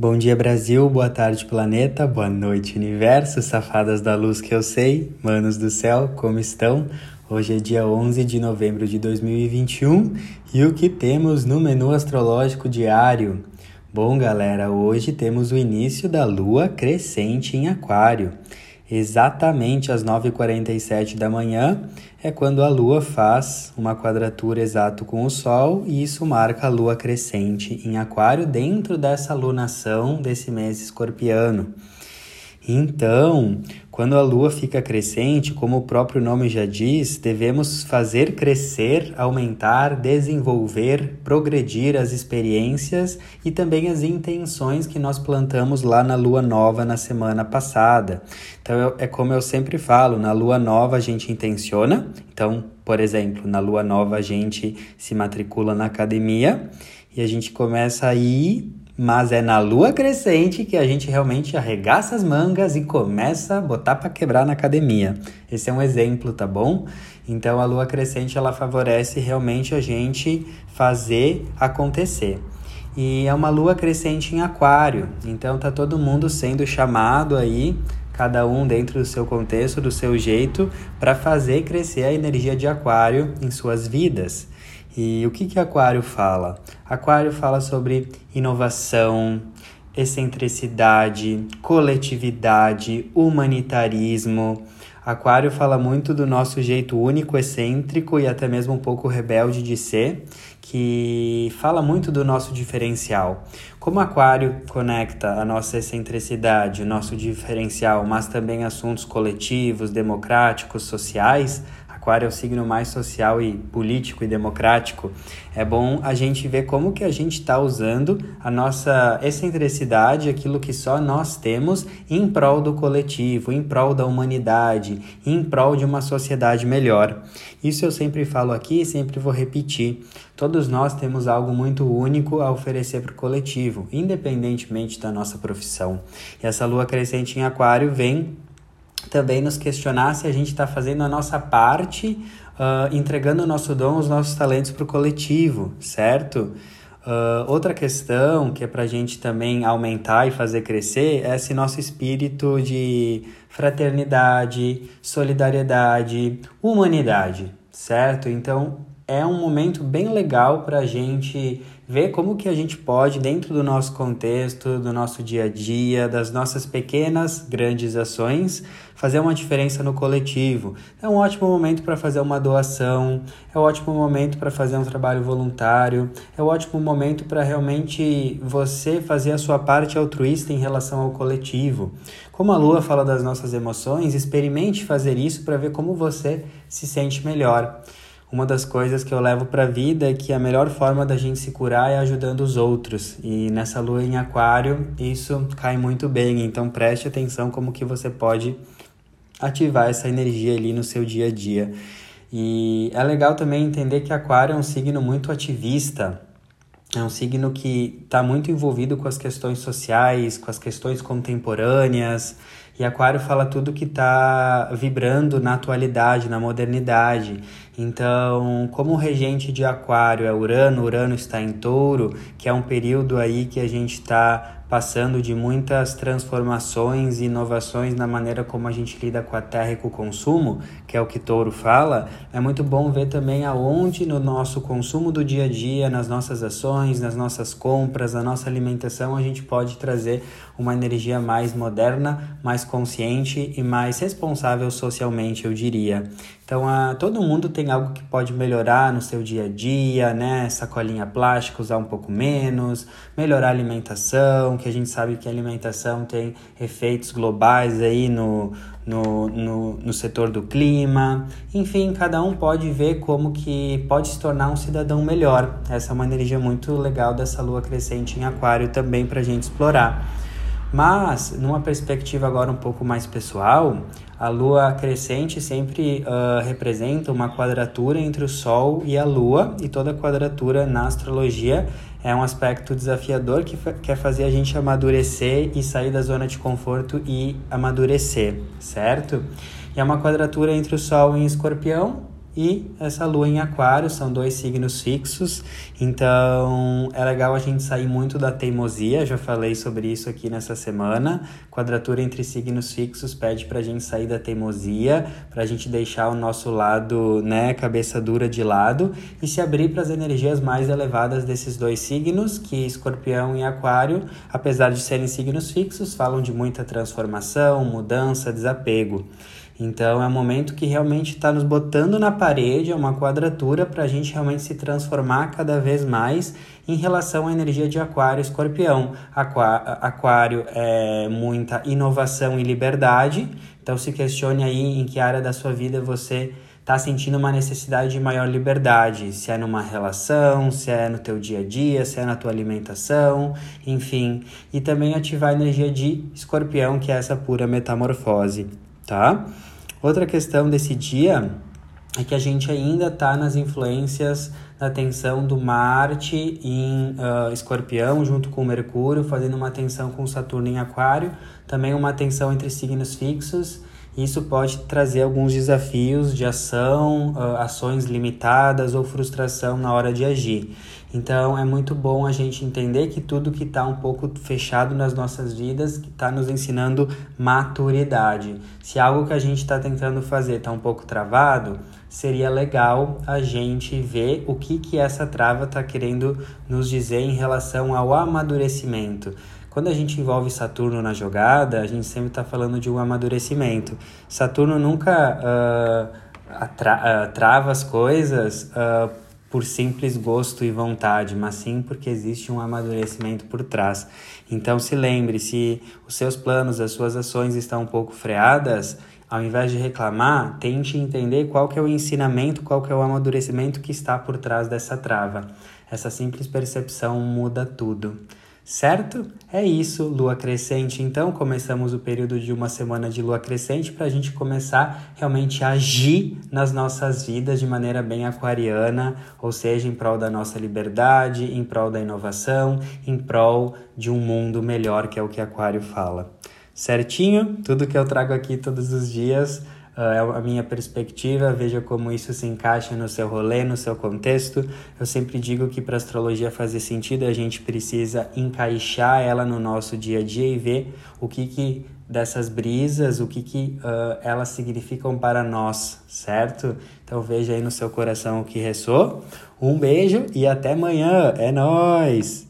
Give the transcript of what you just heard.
Bom dia Brasil, boa tarde planeta, boa noite universo, safadas da luz que eu sei, manos do céu, como estão? Hoje é dia 11 de novembro de 2021 e o que temos no menu astrológico diário? Bom galera, hoje temos o início da lua crescente em Aquário. Exatamente às 9h47 da manhã é quando a Lua faz uma quadratura exato com o Sol e isso marca a Lua crescente em Aquário dentro dessa lunação desse mês escorpiano. Então, quando a lua fica crescente, como o próprio nome já diz, devemos fazer crescer, aumentar, desenvolver, progredir as experiências e também as intenções que nós plantamos lá na lua nova na semana passada. Então, é como eu sempre falo: na lua nova a gente intenciona. Então, por exemplo, na lua nova a gente se matricula na academia e a gente começa a ir mas é na lua crescente que a gente realmente arregaça as mangas e começa a botar para quebrar na academia. Esse é um exemplo, tá bom? Então a lua crescente ela favorece realmente a gente fazer acontecer. E é uma lua crescente em aquário, então tá todo mundo sendo chamado aí cada um dentro do seu contexto, do seu jeito, para fazer crescer a energia de Aquário em suas vidas. E o que, que Aquário fala? Aquário fala sobre inovação, excentricidade, coletividade, humanitarismo. Aquário fala muito do nosso jeito único, excêntrico e até mesmo um pouco rebelde de ser, que fala muito do nosso diferencial. Como Aquário conecta a nossa excentricidade, o nosso diferencial, mas também assuntos coletivos, democráticos, sociais, Aquário é o signo mais social e político e democrático, é bom a gente ver como que a gente está usando a nossa excentricidade, aquilo que só nós temos, em prol do coletivo, em prol da humanidade, em prol de uma sociedade melhor. Isso eu sempre falo aqui e sempre vou repetir. Todos nós temos algo muito único a oferecer para o coletivo, independentemente da nossa profissão. E essa lua crescente em Aquário vem também nos questionar se a gente está fazendo a nossa parte, uh, entregando o nosso dom, os nossos talentos para o coletivo, certo? Uh, outra questão que é para a gente também aumentar e fazer crescer é esse nosso espírito de fraternidade, solidariedade, humanidade, certo? Então é um momento bem legal para a gente ver como que a gente pode, dentro do nosso contexto, do nosso dia a dia, das nossas pequenas, grandes ações, fazer uma diferença no coletivo. É um ótimo momento para fazer uma doação, é um ótimo momento para fazer um trabalho voluntário, é um ótimo momento para realmente você fazer a sua parte altruísta em relação ao coletivo. Como a Lua fala das nossas emoções, experimente fazer isso para ver como você se sente melhor. Uma das coisas que eu levo para a vida é que a melhor forma da gente se curar é ajudando os outros. E nessa lua em aquário, isso cai muito bem. Então preste atenção como que você pode ativar essa energia ali no seu dia a dia. E é legal também entender que aquário é um signo muito ativista. É um signo que está muito envolvido com as questões sociais, com as questões contemporâneas, e Aquário fala tudo que está vibrando na atualidade, na modernidade. Então, como regente de Aquário é Urano, Urano está em Touro, que é um período aí que a gente está passando de muitas transformações e inovações na maneira como a gente lida com a terra e com o consumo, que é o que Touro fala, é muito bom ver também aonde no nosso consumo do dia a dia, nas nossas ações, nas nossas compras, na nossa alimentação, a gente pode trazer uma energia mais moderna, mais consciente e mais responsável socialmente, eu diria. Então, a, todo mundo tem algo que pode melhorar no seu dia a dia, né? Sacolinha plástica, usar um pouco menos, melhorar a alimentação, que a gente sabe que a alimentação tem efeitos globais aí no, no, no, no setor do clima. Enfim, cada um pode ver como que pode se tornar um cidadão melhor. Essa é uma energia muito legal dessa lua crescente em aquário também para a gente explorar. Mas, numa perspectiva agora um pouco mais pessoal, a lua crescente sempre uh, representa uma quadratura entre o Sol e a Lua, e toda quadratura na astrologia é um aspecto desafiador que quer fazer a gente amadurecer e sair da zona de conforto e amadurecer, certo? E é uma quadratura entre o Sol em Escorpião e essa lua em Aquário, são dois signos fixos, então é legal a gente sair muito da teimosia, já falei sobre isso aqui nessa semana. Quadratura entre signos fixos pede para a gente sair da teimosia, para a gente deixar o nosso lado, né, cabeça dura de lado e se abrir para as energias mais elevadas desses dois signos, que Escorpião e Aquário, apesar de serem signos fixos, falam de muita transformação, mudança, desapego. Então é um momento que realmente está nos botando na parede, é uma quadratura para a gente realmente se transformar cada vez mais em relação à energia de Aquário e Escorpião. Aquário é muita inovação e liberdade, então se questione aí em que área da sua vida você está sentindo uma necessidade de maior liberdade, se é numa relação, se é no teu dia a dia, se é na tua alimentação, enfim, e também ativar a energia de Escorpião, que é essa pura metamorfose, tá? Outra questão desse dia é que a gente ainda está nas influências da tensão do Marte em uh, Escorpião, junto com Mercúrio, fazendo uma tensão com Saturno em Aquário, também uma tensão entre signos fixos. Isso pode trazer alguns desafios de ação, uh, ações limitadas ou frustração na hora de agir. Então é muito bom a gente entender que tudo que está um pouco fechado nas nossas vidas está nos ensinando maturidade. Se algo que a gente está tentando fazer está um pouco travado, seria legal a gente ver o que, que essa trava está querendo nos dizer em relação ao amadurecimento. Quando a gente envolve Saturno na jogada, a gente sempre está falando de um amadurecimento. Saturno nunca uh, uh, trava as coisas. Uh, por simples gosto e vontade, mas sim porque existe um amadurecimento por trás. Então se lembre, se os seus planos, as suas ações estão um pouco freadas, ao invés de reclamar, tente entender qual que é o ensinamento, qual que é o amadurecimento que está por trás dessa trava. Essa simples percepção muda tudo. Certo? É isso, lua crescente. Então, começamos o período de uma semana de lua crescente para a gente começar realmente a agir nas nossas vidas de maneira bem aquariana, ou seja, em prol da nossa liberdade, em prol da inovação, em prol de um mundo melhor, que é o que Aquário fala. Certinho? Tudo que eu trago aqui todos os dias é a minha perspectiva, veja como isso se encaixa no seu rolê, no seu contexto. Eu sempre digo que para astrologia fazer sentido, a gente precisa encaixar ela no nosso dia a dia e ver o que, que dessas brisas, o que, que uh, elas significam para nós, certo? Então veja aí no seu coração o que ressoa. Um beijo e até amanhã. É nós.